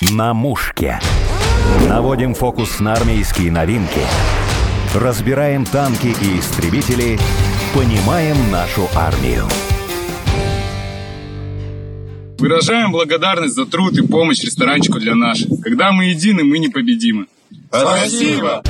На мушке. Наводим фокус на армейские новинки. Разбираем танки и истребители. Понимаем нашу армию. Выражаем благодарность за труд и помощь ресторанчику для наших. Когда мы едины, мы непобедимы. Спасибо!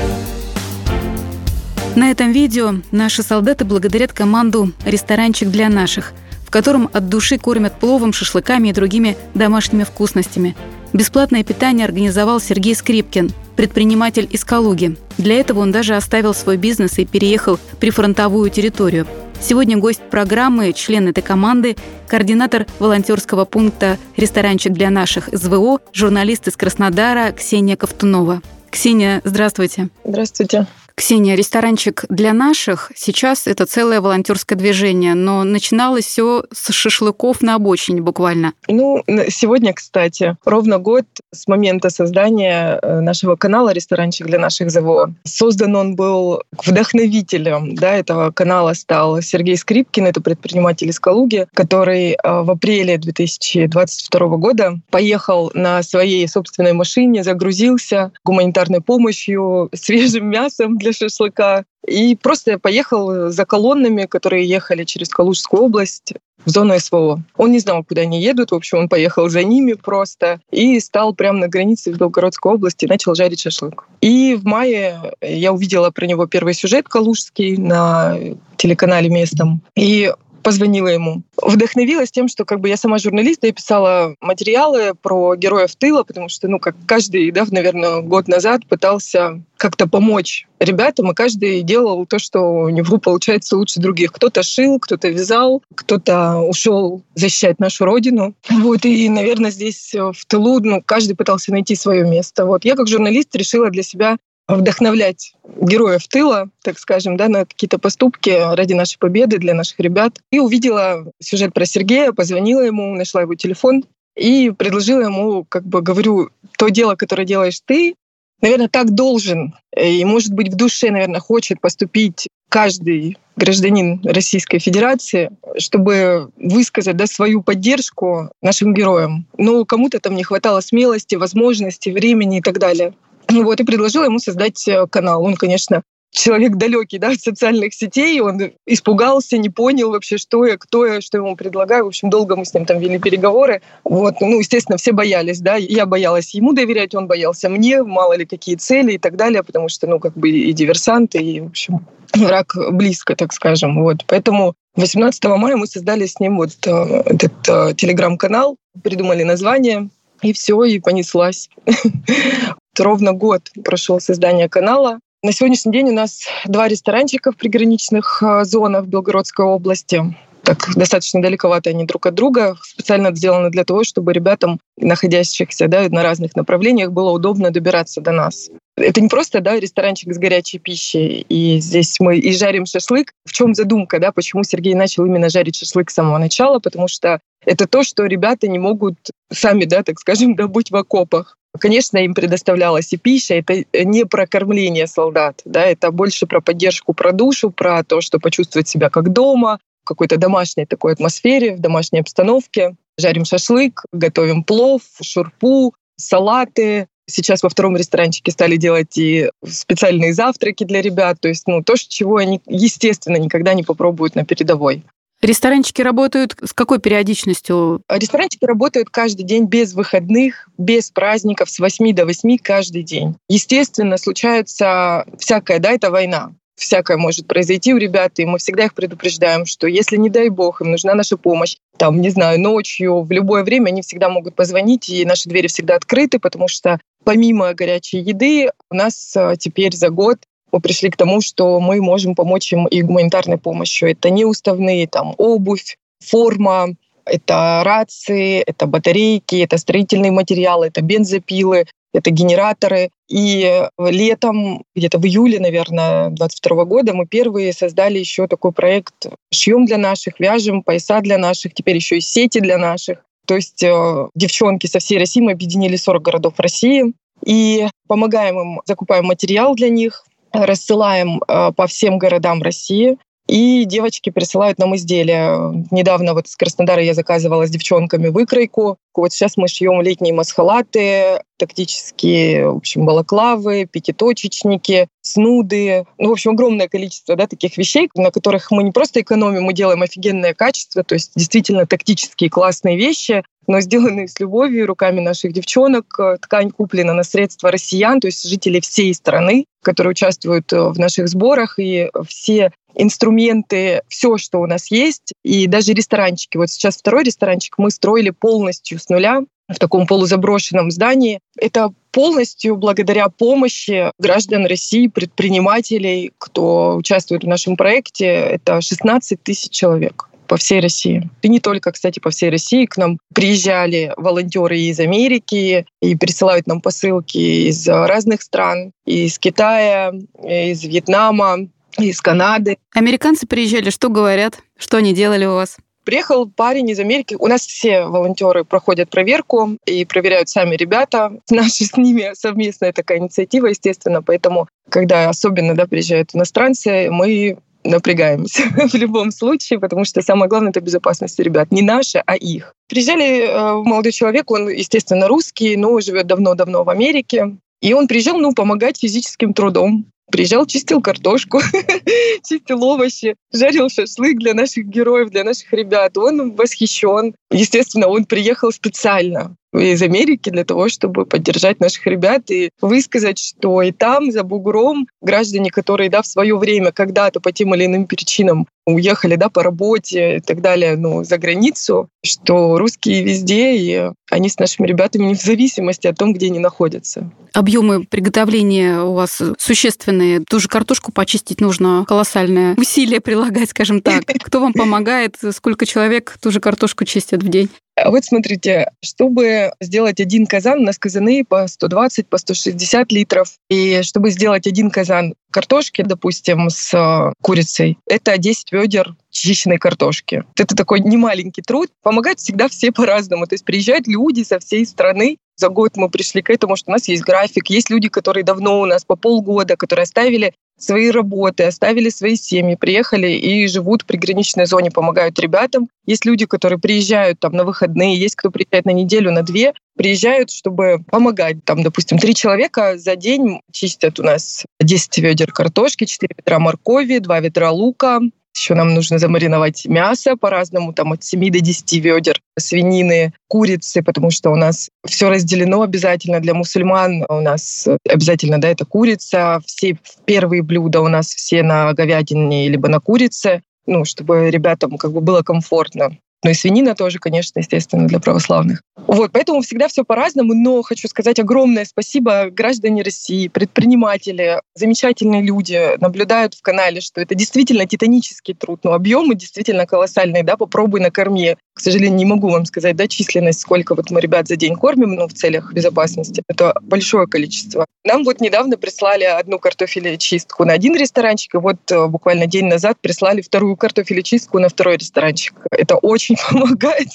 На этом видео наши солдаты благодарят команду «Ресторанчик для наших», в котором от души кормят пловом, шашлыками и другими домашними вкусностями. Бесплатное питание организовал Сергей Скрипкин, предприниматель из Калуги. Для этого он даже оставил свой бизнес и переехал прифронтовую территорию. Сегодня гость программы, член этой команды, координатор волонтерского пункта «Ресторанчик для наших СВО», журналист из Краснодара Ксения Ковтунова. Ксения, здравствуйте. Здравствуйте. Ксения, ресторанчик для наших сейчас это целое волонтерское движение, но начиналось все с шашлыков на обочине буквально. Ну, сегодня, кстати, ровно год с момента создания э, нашего канала «Ресторанчик для наших ЗВО». Создан он был вдохновителем да, этого канала стал Сергей Скрипкин, это предприниматель из Калуги, который э, в апреле 2022 года поехал на своей собственной машине, загрузился гуманитарной помощью, свежим мясом для для шашлыка. И просто я поехал за колоннами, которые ехали через Калужскую область в зону СВО. Он не знал, куда они едут. В общем, он поехал за ними просто и стал прямо на границе в Белгородской области и начал жарить шашлык. И в мае я увидела про него первый сюжет калужский на телеканале местном. И позвонила ему. Вдохновилась тем, что как бы я сама журналист, я писала материалы про героев тыла, потому что, ну, как каждый, да, наверное, год назад пытался как-то помочь ребятам, и каждый делал то, что у него получается лучше других. Кто-то шил, кто-то вязал, кто-то ушел защищать нашу родину. Вот, и, наверное, здесь в тылу ну, каждый пытался найти свое место. Вот. Я как журналист решила для себя вдохновлять героев тыла, так скажем, да, на какие-то поступки ради нашей победы для наших ребят. И увидела сюжет про Сергея, позвонила ему, нашла его телефон и предложила ему, как бы говорю, то дело, которое делаешь ты, наверное, так должен и, может быть, в душе, наверное, хочет поступить каждый гражданин Российской Федерации, чтобы высказать да, свою поддержку нашим героям. Но кому-то там не хватало смелости, возможности, времени и так далее. Ну вот, и предложила ему создать э, канал. Он, конечно, человек далекий да, от социальных сетей, он испугался, не понял вообще, что я, кто я, что ему предлагаю. В общем, долго мы с ним там вели переговоры. Вот, ну, естественно, все боялись, да, я боялась ему доверять, он боялся мне, мало ли какие цели и так далее, потому что, ну, как бы и диверсанты, и, в общем, враг близко, так скажем. Вот, поэтому 18 мая мы создали с ним вот э, этот э, телеграм-канал, придумали название, и все, и понеслась. Ровно год прошел создание канала. На сегодняшний день у нас два ресторанчика в приграничных э, зонах Белгородской области. Так достаточно далековато они друг от друга, специально сделаны для того, чтобы ребятам, находящихся да, на разных направлениях, было удобно добираться до нас. Это не просто да, ресторанчик с горячей пищей, и здесь мы и жарим шашлык. В чем задумка, да, почему Сергей начал именно жарить шашлык с самого начала? Потому что это то, что ребята не могут сами, да, так скажем, добыть в окопах. Конечно, им предоставлялась и пища, это не про кормление солдат, да, это больше про поддержку, про душу, про то, что почувствовать себя как дома, в какой-то домашней такой атмосфере, в домашней обстановке. Жарим шашлык, готовим плов, шурпу, салаты. Сейчас во втором ресторанчике стали делать и специальные завтраки для ребят. То есть ну, то, чего они, естественно, никогда не попробуют на передовой. Ресторанчики работают с какой периодичностью? Ресторанчики работают каждый день без выходных, без праздников, с 8 до 8 каждый день. Естественно, случается всякое, да, это война всякое может произойти у ребят, и мы всегда их предупреждаем, что если, не дай бог, им нужна наша помощь, там, не знаю, ночью, в любое время, они всегда могут позвонить, и наши двери всегда открыты, потому что помимо горячей еды у нас э, теперь за год мы пришли к тому, что мы можем помочь им и гуманитарной помощью. Это не уставные, там, обувь, форма, это рации, это батарейки, это строительные материалы, это бензопилы, это генераторы. И летом, где-то в июле, наверное, 22 года мы первые создали еще такой проект «Шьем для наших», «Вяжем пояса для наших», теперь еще и сети для наших. То есть э, девчонки со всей России, мы объединили 40 городов России и помогаем им, закупаем материал для них, рассылаем э, по всем городам России. И девочки присылают нам изделия. Недавно вот из Краснодара я заказывала с девчонками выкройку. Вот сейчас мы шьем летние масхалаты, тактические, в общем, балаклавы, пятиточечники, снуды. Ну, в общем, огромное количество да, таких вещей, на которых мы не просто экономим, мы делаем офигенное качество, то есть действительно тактические классные вещи, но сделанные с любовью руками наших девчонок. Ткань куплена на средства россиян, то есть жителей всей страны, которые участвуют в наших сборах, и все инструменты, все, что у нас есть, и даже ресторанчики. Вот сейчас второй ресторанчик мы строили полностью с нуля в таком полузаброшенном здании. Это полностью благодаря помощи граждан России, предпринимателей, кто участвует в нашем проекте. Это 16 тысяч человек по всей России. И не только, кстати, по всей России. К нам приезжали волонтеры из Америки и присылают нам посылки из разных стран, из Китая, из Вьетнама, из Канады. Американцы приезжали, что говорят? Что они делали у вас? Приехал парень из Америки. У нас все волонтеры проходят проверку и проверяют сами ребята. Наша с ними совместная такая инициатива, естественно. Поэтому, когда особенно да, приезжают иностранцы, мы напрягаемся в любом случае, потому что самое главное — это безопасность ребят. Не наша, а их. Приезжали э, молодой человек, он, естественно, русский, но живет давно-давно в Америке. И он приезжал, ну, помогать физическим трудом. Приезжал, чистил картошку, чистил овощи, жарил шашлык для наших героев, для наших ребят. Он восхищен. Естественно, он приехал специально из Америки для того, чтобы поддержать наших ребят и высказать, что и там, за бугром, граждане, которые да, в свое время когда-то по тем или иным причинам уехали да, по работе и так далее ну, за границу, что русские везде, и они с нашими ребятами в зависимости от того, где они находятся. Объемы приготовления у вас существенные. Ту же картошку почистить нужно колоссальное усилие прилагать, скажем так. Кто вам помогает? Сколько человек ту же картошку чистят в день? А вот смотрите, чтобы сделать один казан, у нас казаны по 120, по 160 литров. И чтобы сделать один казан картошки, допустим, с э, курицей, это 10 ведер чищенной картошки. Это такой немаленький труд. Помогают всегда все по-разному. То есть приезжают люди со всей страны, за год мы пришли к этому, что у нас есть график, есть люди, которые давно у нас по полгода, которые оставили свои работы, оставили свои семьи, приехали и живут в приграничной зоне, помогают ребятам. Есть люди, которые приезжают там на выходные, есть кто приезжает на неделю, на две, приезжают, чтобы помогать. Там, допустим, три человека за день чистят у нас 10 ведер картошки, 4 ведра моркови, 2 ведра лука, еще нам нужно замариновать мясо по-разному, там от 7 до 10 ведер свинины, курицы, потому что у нас все разделено обязательно для мусульман. У нас обязательно, да, это курица. Все первые блюда у нас все на говядине либо на курице, ну, чтобы ребятам как бы было комфортно. Ну и свинина тоже, конечно, естественно, для православных. Вот, поэтому всегда все по-разному, но хочу сказать огромное спасибо граждане России, предприниматели, замечательные люди наблюдают в канале, что это действительно титанический труд, но объемы действительно колоссальные, да, попробуй накорми. К сожалению, не могу вам сказать, да, численность, сколько вот мы ребят за день кормим, ну, в целях безопасности. Это большое количество. Нам вот недавно прислали одну картофелечистку на один ресторанчик, и вот э, буквально день назад прислали вторую картофелечистку на второй ресторанчик. Это очень помогает.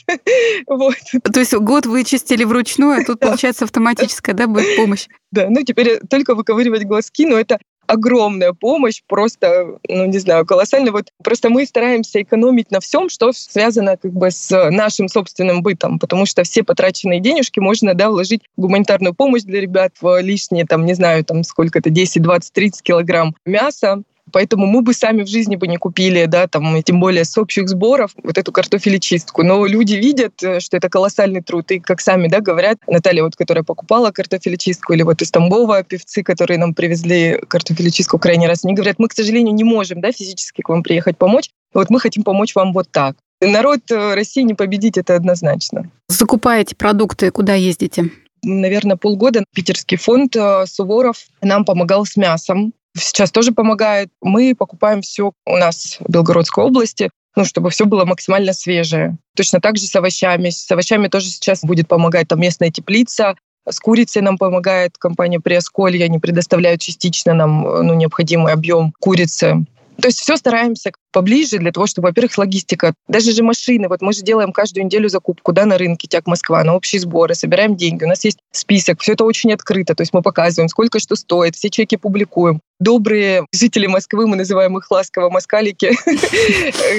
вот. То есть год вычистили вручную, а тут, получается, автоматическая, да, будет помощь? Да, ну теперь только выковыривать глазки, но это огромная помощь, просто, ну, не знаю, колоссальная. Вот просто мы стараемся экономить на всем, что связано как бы с нашим собственным бытом, потому что все потраченные денежки можно, да, вложить в гуманитарную помощь для ребят, в лишние, там, не знаю, там, сколько это, 10, 20, 30 килограмм мяса, Поэтому мы бы сами в жизни бы не купили, да, там, тем более с общих сборов, вот эту картофелечистку. Но люди видят, э, что это колоссальный труд. И, как сами, да, говорят, Наталья, вот, которая покупала картофелечистку, или вот из Тамбова певцы, которые нам привезли картофелечистку крайний раз, они говорят, мы, к сожалению, не можем, да, физически к вам приехать помочь, вот мы хотим помочь вам вот так. Народ э, России не победить, это однозначно. Закупаете продукты, куда ездите? наверное, полгода питерский фонд э, Суворов нам помогал с мясом сейчас тоже помогает. Мы покупаем все у нас в Белгородской области, ну, чтобы все было максимально свежее. Точно так же с овощами. С овощами тоже сейчас будет помогать там местная теплица, с курицей нам помогает компания Приосколье, они предоставляют частично нам ну, необходимый объем курицы. То есть все стараемся поближе для того, чтобы, во-первых, логистика. Даже же машины, вот мы же делаем каждую неделю закупку да, на рынке Тяг Москва, на общие сборы, собираем деньги. У нас есть список, все это очень открыто. То есть мы показываем, сколько что стоит, все чеки публикуем. Добрые жители Москвы, мы называем их ласково москалики,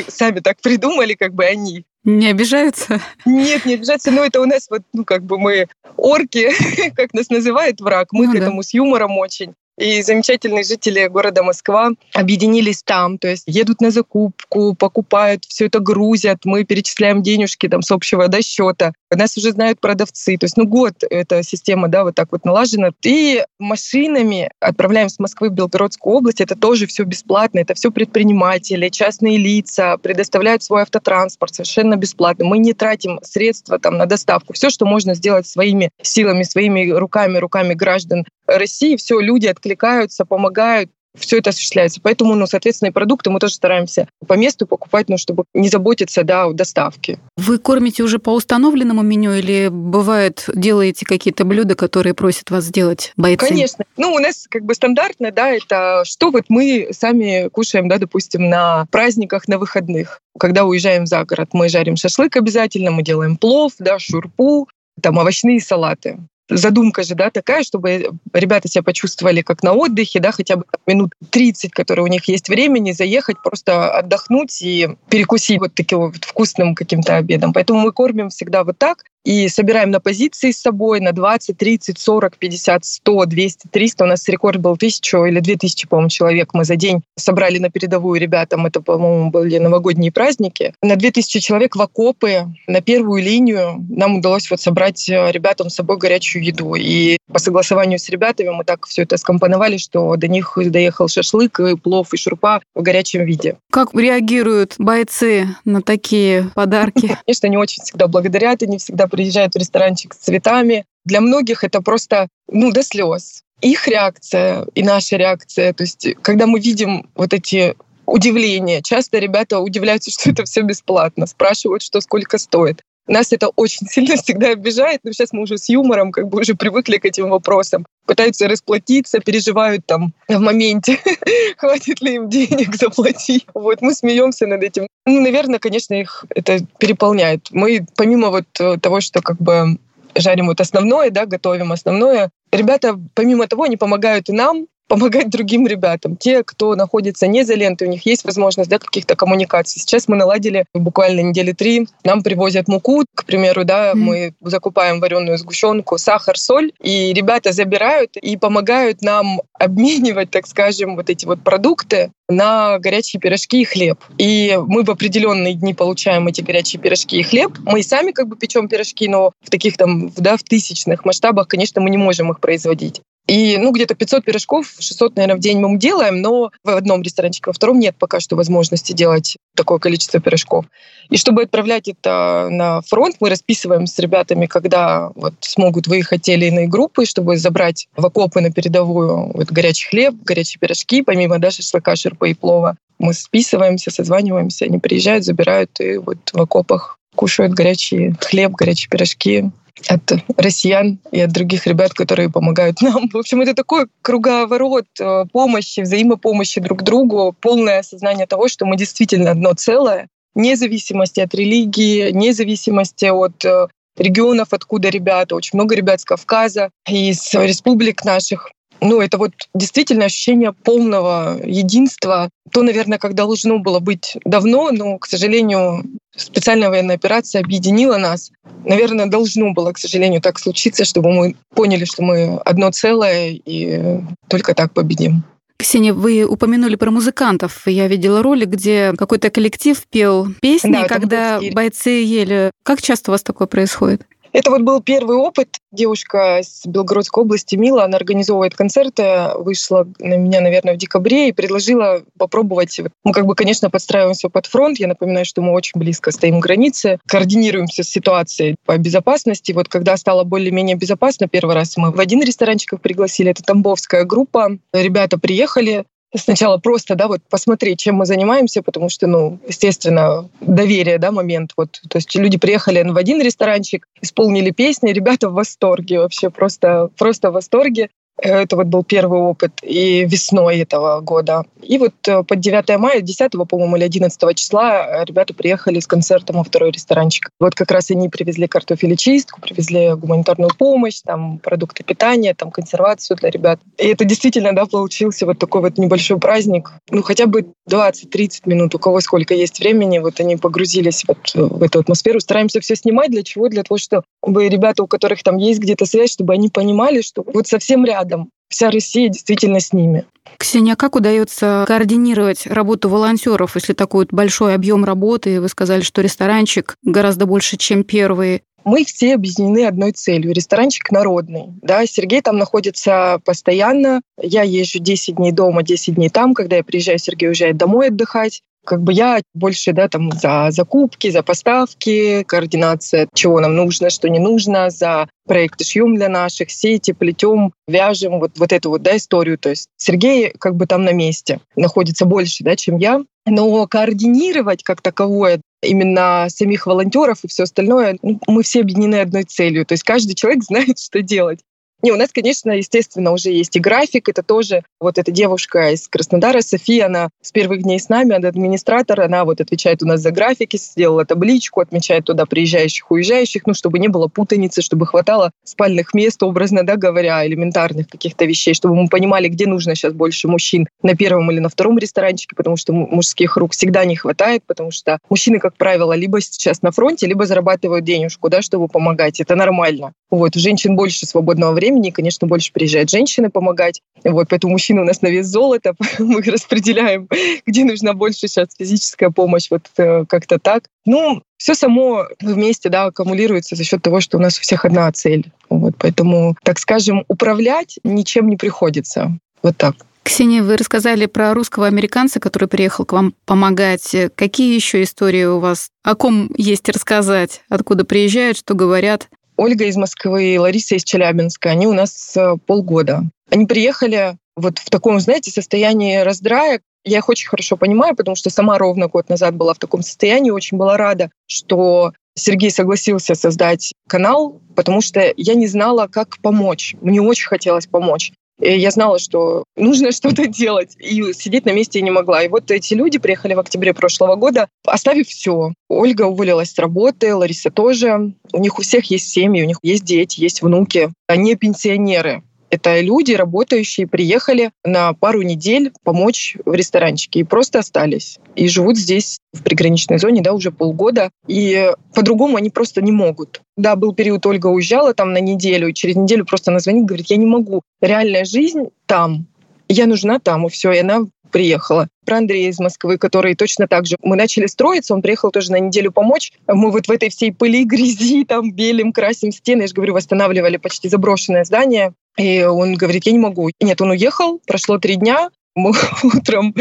сами так придумали, как бы они. Не обижаются? Нет, не обижаются, но это у нас вот, ну, как бы мы орки, как нас называет враг, мы ну, к этому с юмором очень. И замечательные жители города Москва объединились там, то есть едут на закупку, покупают, все это грузят, мы перечисляем денежки там с общего до счета. Нас уже знают продавцы. То есть, ну, год эта система, да, вот так вот налажена. И машинами отправляем с Москвы в Белгородскую область. Это тоже все бесплатно. Это все предприниматели, частные лица предоставляют свой автотранспорт совершенно бесплатно. Мы не тратим средства там на доставку. Все, что можно сделать своими силами, своими руками, руками граждан России, все, люди откликаются, помогают все это осуществляется. Поэтому, ну, соответственно, и продукты мы тоже стараемся по месту покупать, ну, чтобы не заботиться, да, о доставке. Вы кормите уже по установленному меню или бывает делаете какие-то блюда, которые просят вас сделать бойцы? Конечно. Ну, у нас как бы стандартно, да, это что вот мы сами кушаем, да, допустим, на праздниках, на выходных. Когда уезжаем за город, мы жарим шашлык обязательно, мы делаем плов, да, шурпу, там овощные салаты задумка же, да, такая, чтобы ребята себя почувствовали как на отдыхе, да, хотя бы минут 30, которые у них есть времени, заехать, просто отдохнуть и перекусить вот таким вот вкусным каким-то обедом. Поэтому мы кормим всегда вот так и собираем на позиции с собой на 20, 30, 40, 50, 100, 200, 300. У нас рекорд был 1000 или 2000, по-моему, человек мы за день собрали на передовую ребятам. Это, по-моему, были новогодние праздники. На 2000 человек в окопы, на первую линию нам удалось вот собрать э, ребятам с собой горячую еду. И по согласованию с ребятами мы так все это скомпоновали, что до них доехал шашлык, и плов и шурпа в горячем виде. Как реагируют бойцы на такие подарки? Конечно, они очень всегда благодарят, они всегда приезжают в ресторанчик с цветами. Для многих это просто, ну, до слез. Их реакция и наша реакция. То есть, когда мы видим вот эти удивления, часто ребята удивляются, что это все бесплатно, спрашивают, что сколько стоит. Нас это очень сильно всегда обижает, но сейчас мы уже с юмором как бы уже привыкли к этим вопросам. Пытаются расплатиться, переживают там в моменте, хватит ли им денег заплатить. Вот мы смеемся над этим. Ну, наверное, конечно, их это переполняет. Мы помимо вот э, того, что как бы жарим вот основное, да, готовим основное, ребята, помимо того, они помогают и нам, помогать другим ребятам. Те, кто находится не за лентой, у них есть возможность да, каких-то коммуникаций. Сейчас мы наладили буквально недели три. Нам привозят муку, к примеру, да, mm. мы закупаем вареную сгущенку, сахар, соль, и ребята забирают и помогают нам обменивать, так скажем, вот эти вот продукты на горячие пирожки и хлеб. И мы в определенные дни получаем эти горячие пирожки и хлеб. Мы и сами как бы печем пирожки, но в таких там, да, в тысячных масштабах, конечно, мы не можем их производить. И, ну, где-то 500 пирожков, 600, наверное, в день мы делаем, но в одном ресторанчике, во втором нет пока что возможности делать такое количество пирожков. И чтобы отправлять это на фронт, мы расписываем с ребятами, когда вот смогут выехать те или иные группы, чтобы забрать в окопы на передовую вот горячий хлеб, горячие пирожки, помимо даже шашлыка, шерпа и плова. Мы списываемся, созваниваемся, они приезжают, забирают и вот в окопах кушают горячий хлеб, горячие пирожки, от россиян и от других ребят, которые помогают нам. В общем, это такой круговорот э, помощи, взаимопомощи друг другу, полное осознание того, что мы действительно одно целое, вне зависимости от религии, вне зависимости от э, регионов, откуда ребята. Очень много ребят с Кавказа, из республик наших. Ну, это вот действительно ощущение полного единства. То, наверное, как должно было быть давно, но, к сожалению, специальная военная операция объединила нас. Наверное, должно было, к сожалению, так случиться, чтобы мы поняли, что мы одно целое и только так победим. Ксения, вы упомянули про музыкантов. Я видела ролик, где какой-то коллектив пел песни, да, когда бойцы ели. Как часто у вас такое происходит? Это вот был первый опыт. Девушка с Белгородской области, Мила, она организовывает концерты, вышла на меня, наверное, в декабре и предложила попробовать. Мы как бы, конечно, подстраиваемся под фронт. Я напоминаю, что мы очень близко стоим к границе, координируемся с ситуацией по безопасности. Вот когда стало более-менее безопасно, первый раз мы в один ресторанчик пригласили, это Тамбовская группа. Ребята приехали, сначала просто, да, вот посмотреть, чем мы занимаемся, потому что, ну, естественно, доверие, да, момент. Вот, то есть люди приехали в один ресторанчик, исполнили песни, ребята в восторге вообще, просто, просто в восторге. Это вот был первый опыт. И весной этого года. И вот э, под 9 мая, 10, по-моему, или 11 числа ребята приехали с концертом во второй ресторанчик. Вот как раз они привезли картофель и чистку, привезли гуманитарную помощь, там продукты питания, там консервацию для ребят. И это действительно, да, получился вот такой вот небольшой праздник. Ну, хотя бы 20-30 минут, у кого сколько есть времени, вот они погрузились вот в эту атмосферу. Стараемся все снимать. Для чего? Для того, чтобы ребята, у которых там есть где-то связь, чтобы они понимали, что вот совсем рядом. Вся Россия действительно с ними. Ксения, а как удается координировать работу волонтеров, если такой вот большой объем работы? Вы сказали, что ресторанчик гораздо больше, чем первый мы все объединены одной целью. Ресторанчик народный. Да? Сергей там находится постоянно. Я езжу 10 дней дома, 10 дней там. Когда я приезжаю, Сергей уезжает домой отдыхать как бы я больше да, там, за закупки, за поставки, координация, чего нам нужно, что не нужно, за проекты шьем для наших, сети, плетем, вяжем, вот, вот эту вот да, историю. То есть Сергей как бы там на месте находится больше, да, чем я. Но координировать как таковое именно самих волонтеров и все остальное, ну, мы все объединены одной целью. То есть каждый человек знает, что делать. Не, у нас, конечно, естественно, уже есть и график. Это тоже вот эта девушка из Краснодара, София, она с первых дней с нами, она администратор, она вот отвечает у нас за графики, сделала табличку, отмечает туда приезжающих, уезжающих, ну, чтобы не было путаницы, чтобы хватало спальных мест, образно да, говоря, элементарных каких-то вещей, чтобы мы понимали, где нужно сейчас больше мужчин на первом или на втором ресторанчике, потому что мужских рук всегда не хватает, потому что мужчины, как правило, либо сейчас на фронте, либо зарабатывают денежку, да, чтобы помогать. Это нормально. Вот, у женщин больше свободного времени, конечно, больше приезжают женщины помогать. Вот, поэтому мужчины у нас на вес золота, мы распределяем, где нужна больше сейчас физическая помощь, вот э, как-то так. Ну, все само вместе да, аккумулируется за счет того, что у нас у всех одна цель. Вот, поэтому, так скажем, управлять ничем не приходится. Вот так. Ксения, вы рассказали про русского американца, который приехал к вам помогать. Какие еще истории у вас? О ком есть рассказать? Откуда приезжают, что говорят? Ольга из Москвы и Лариса из Челябинска. Они у нас э, полгода. Они приехали вот в таком, знаете, состоянии раздрая. Я их очень хорошо понимаю, потому что сама ровно год назад была в таком состоянии, очень была рада, что Сергей согласился создать канал, потому что я не знала, как помочь. Мне очень хотелось помочь. И я знала, что нужно что-то делать, и сидеть на месте я не могла. И вот эти люди приехали в октябре прошлого года, оставив все. Ольга уволилась с работы, Лариса тоже. У них у всех есть семьи, у них есть дети, есть внуки. Они пенсионеры. Это люди, работающие, приехали на пару недель помочь в ресторанчике и просто остались. И живут здесь, в приграничной зоне, да, уже полгода. И по-другому они просто не могут. Да, был период, Ольга уезжала там на неделю, и через неделю просто она звонит, говорит, я не могу. Реальная жизнь там. Я нужна там, и все. И она приехала. Про Андрея из Москвы, который точно так же. Мы начали строиться, он приехал тоже на неделю помочь. Мы вот в этой всей пыли, грязи, там белим, красим стены, я же говорю, восстанавливали почти заброшенное здание. И он говорит, я не могу. Нет, он уехал, прошло три дня, мы утром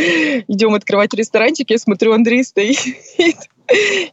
идем открывать ресторанчик, я смотрю, Андрей стоит.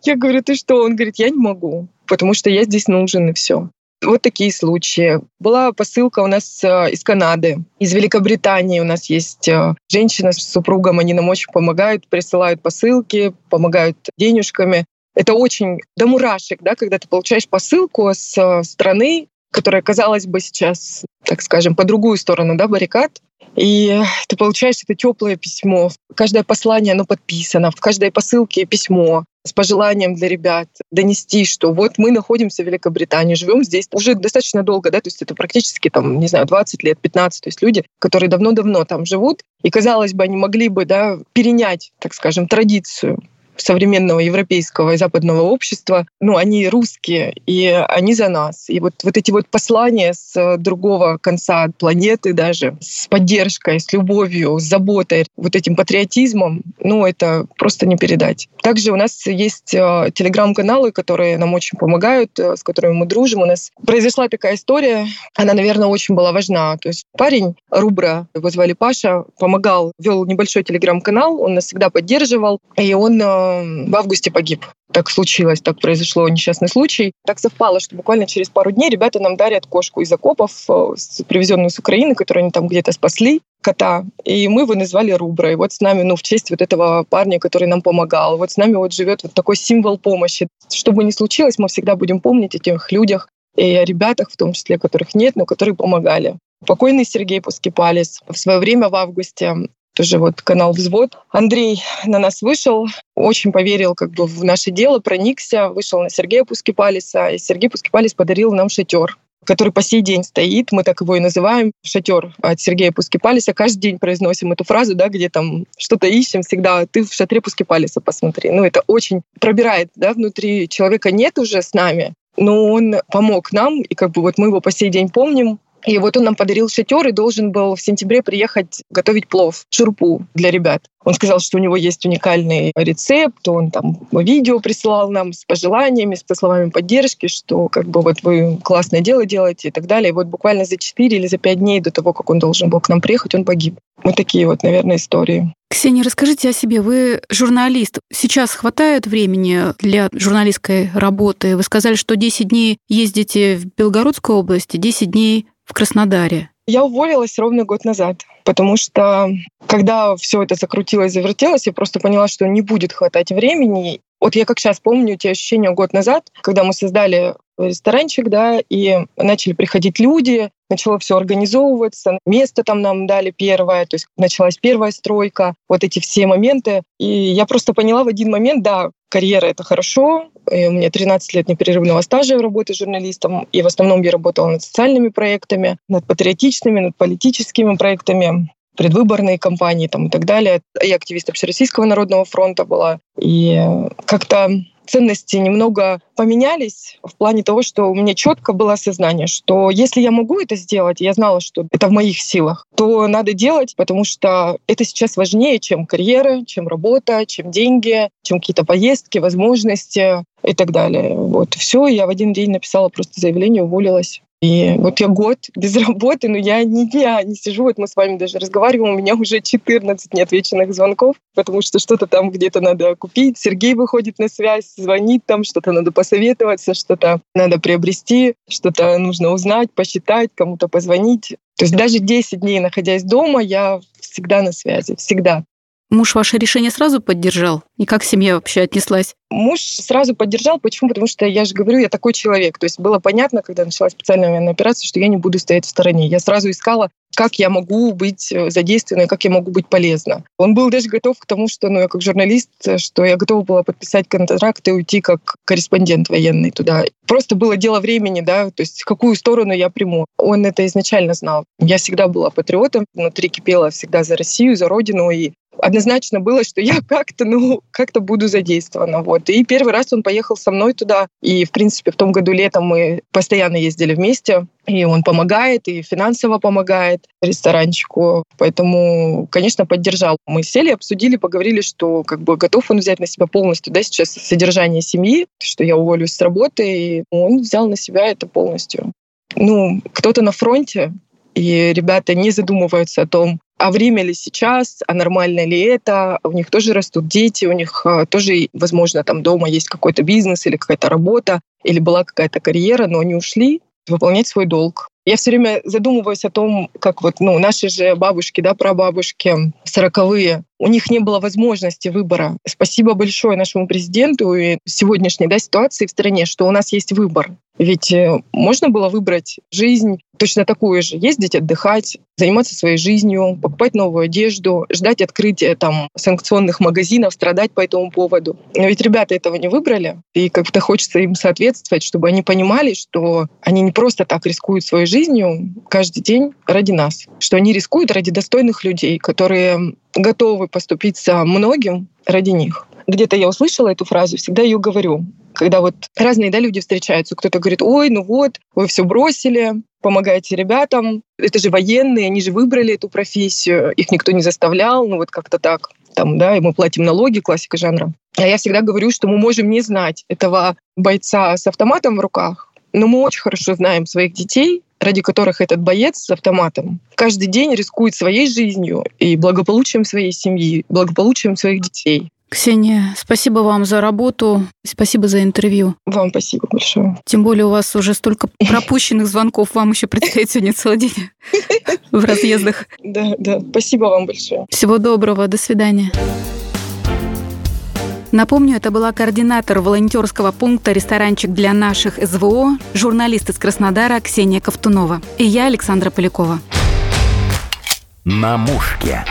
Я говорю, ты что? Он говорит, я не могу, потому что я здесь нужен, и все. Вот такие случаи. Была посылка у нас э, из Канады, из Великобритании у нас есть э, женщина с супругом, они нам очень помогают, присылают посылки, помогают денежками. Это очень до мурашек, да, когда ты получаешь посылку с э, страны, которая, казалось бы, сейчас, так скажем, по другую сторону да, баррикад. И ты получаешь это теплое письмо. Каждое послание, оно подписано. В каждой посылке письмо с пожеланием для ребят донести, что вот мы находимся в Великобритании, живем здесь уже достаточно долго, да, то есть это практически там, не знаю, 20 лет, 15, то есть люди, которые давно-давно там живут, и, казалось бы, они могли бы, да, перенять, так скажем, традицию современного европейского и западного общества, ну, они русские, и они за нас. И вот, вот эти вот послания с другого конца планеты даже, с поддержкой, с любовью, с заботой, вот этим патриотизмом, ну, это просто не передать. Также у нас есть э, телеграм-каналы, которые нам очень помогают, э, с которыми мы дружим. У нас произошла такая история, она, наверное, очень была важна. То есть парень, Рубра, его звали Паша, помогал, вел небольшой телеграм-канал, он нас всегда поддерживал, и он э, в августе погиб. Так случилось, так произошло несчастный случай. Так совпало, что буквально через пару дней ребята нам дарят кошку из окопов, э, привезенную с Украины, которую они там где-то спасли, кота. И мы его назвали Рубра. И вот с нами, ну, в честь вот этого парня, который нам помогал. Вот с нами вот живет вот такой символ помощи. Что бы ни случилось, мы всегда будем помнить о тех людях, и о ребятах в том числе, которых нет, но которые помогали. покойный Сергей Пускипалис. В свое время в августе тоже вот канал «Взвод». Андрей на нас вышел, очень поверил как бы в наше дело, проникся, вышел на Сергея Пускипалиса, и Сергей Пускипалис подарил нам шатер который по сей день стоит, мы так его и называем, шатер от Сергея Пускипалиса. Каждый день произносим эту фразу, да, где там что-то ищем, всегда ты в шатре Пускипалиса посмотри. Ну, это очень пробирает, да, внутри человека нет уже с нами, но он помог нам, и как бы вот мы его по сей день помним, и вот он нам подарил шатер и должен был в сентябре приехать готовить плов, шурпу для ребят. Он сказал, что у него есть уникальный рецепт, он там видео присылал нам с пожеланиями, с словами поддержки, что как бы вот вы классное дело делаете и так далее. И вот буквально за 4 или за 5 дней до того, как он должен был к нам приехать, он погиб. Вот такие вот, наверное, истории. Ксения, расскажите о себе. Вы журналист. Сейчас хватает времени для журналистской работы? Вы сказали, что 10 дней ездите в Белгородскую область, 10 дней в Краснодаре. Я уволилась ровно год назад, потому что когда все это закрутилось, завертелось, я просто поняла, что не будет хватать времени. Вот я как сейчас помню те ощущения год назад, когда мы создали ресторанчик, да, и начали приходить люди, начало все организовываться, место там нам дали первое, то есть началась первая стройка, вот эти все моменты. И я просто поняла в один момент, да, карьера — это хорошо, и у меня 13 лет непрерывного стажа работы журналистом, и в основном я работала над социальными проектами, над патриотичными, над политическими проектами предвыборные кампании там, и так далее. Я активист Общероссийского народного фронта была. И как-то ценности немного поменялись в плане того, что у меня четко было осознание, что если я могу это сделать, я знала, что это в моих силах, то надо делать, потому что это сейчас важнее, чем карьера, чем работа, чем деньги, чем какие-то поездки, возможности и так далее. Вот все, я в один день написала просто заявление, уволилась. И вот я год без работы, но я ни дня не сижу. Вот мы с вами даже разговариваем, у меня уже 14 неотвеченных звонков, потому что что-то там где-то надо купить. Сергей выходит на связь, звонит там, что-то надо посоветоваться, что-то надо приобрести, что-то нужно узнать, посчитать, кому-то позвонить. То есть даже 10 дней, находясь дома, я всегда на связи, всегда. Муж ваше решение сразу поддержал? И как семья вообще отнеслась? Муж сразу поддержал. Почему? Потому что я же говорю, я такой человек. То есть было понятно, когда началась специальная военная операция, что я не буду стоять в стороне. Я сразу искала, как я могу быть э, задействованной, как я могу быть полезна. Он был даже готов к тому, что ну, я как журналист, что я готова была подписать контракт и уйти как корреспондент военный туда. Просто было дело времени, да, то есть какую сторону я приму. Он это изначально знал. Я всегда была патриотом, внутри кипела всегда за Россию, за Родину, и однозначно было, что я как-то, ну, как-то буду задействована. Вот. И первый раз он поехал со мной туда. И, в принципе, в том году летом мы постоянно ездили вместе. И он помогает, и финансово помогает ресторанчику. Поэтому, конечно, поддержал. Мы сели, обсудили, поговорили, что как бы готов он взять на себя полностью да, сейчас содержание семьи, что я уволюсь с работы, и он взял на себя это полностью. Ну, кто-то на фронте, и ребята не задумываются о том, а время ли сейчас, а нормально ли это, у них тоже растут дети, у них а, тоже, возможно, там дома есть какой-то бизнес или какая-то работа, или была какая-то карьера, но они ушли выполнять свой долг. Я все время задумываюсь о том, как вот ну, наши же бабушки, да, прабабушки, сороковые, у них не было возможности выбора. Спасибо большое нашему президенту и сегодняшней да, ситуации в стране, что у нас есть выбор. Ведь э, можно было выбрать жизнь точно такую же, ездить отдыхать, заниматься своей жизнью, покупать новую одежду, ждать открытия там санкционных магазинов, страдать по этому поводу. Но ведь ребята этого не выбрали, и как-то хочется им соответствовать, чтобы они понимали, что они не просто так рискуют своей жизнью каждый день ради нас, что они рискуют ради достойных людей, которые готовы поступиться многим ради них. Где-то я услышала эту фразу, всегда ее говорю когда вот разные да, люди встречаются, кто-то говорит, ой, ну вот, вы все бросили, помогаете ребятам, это же военные, они же выбрали эту профессию, их никто не заставлял, ну вот как-то так, там, да, и мы платим налоги, классика жанра. А я всегда говорю, что мы можем не знать этого бойца с автоматом в руках, но мы очень хорошо знаем своих детей, ради которых этот боец с автоматом каждый день рискует своей жизнью и благополучием своей семьи, благополучием своих детей. Ксения, спасибо вам за работу, спасибо за интервью. Вам спасибо большое. Тем более у вас уже столько пропущенных звонков, вам еще предстоит сегодня целый день в разъездах. Да, да, спасибо вам большое. Всего доброго, до свидания. Напомню, это была координатор волонтерского пункта «Ресторанчик для наших СВО», журналист из Краснодара Ксения Ковтунова. И я, Александра Полякова. На мушке.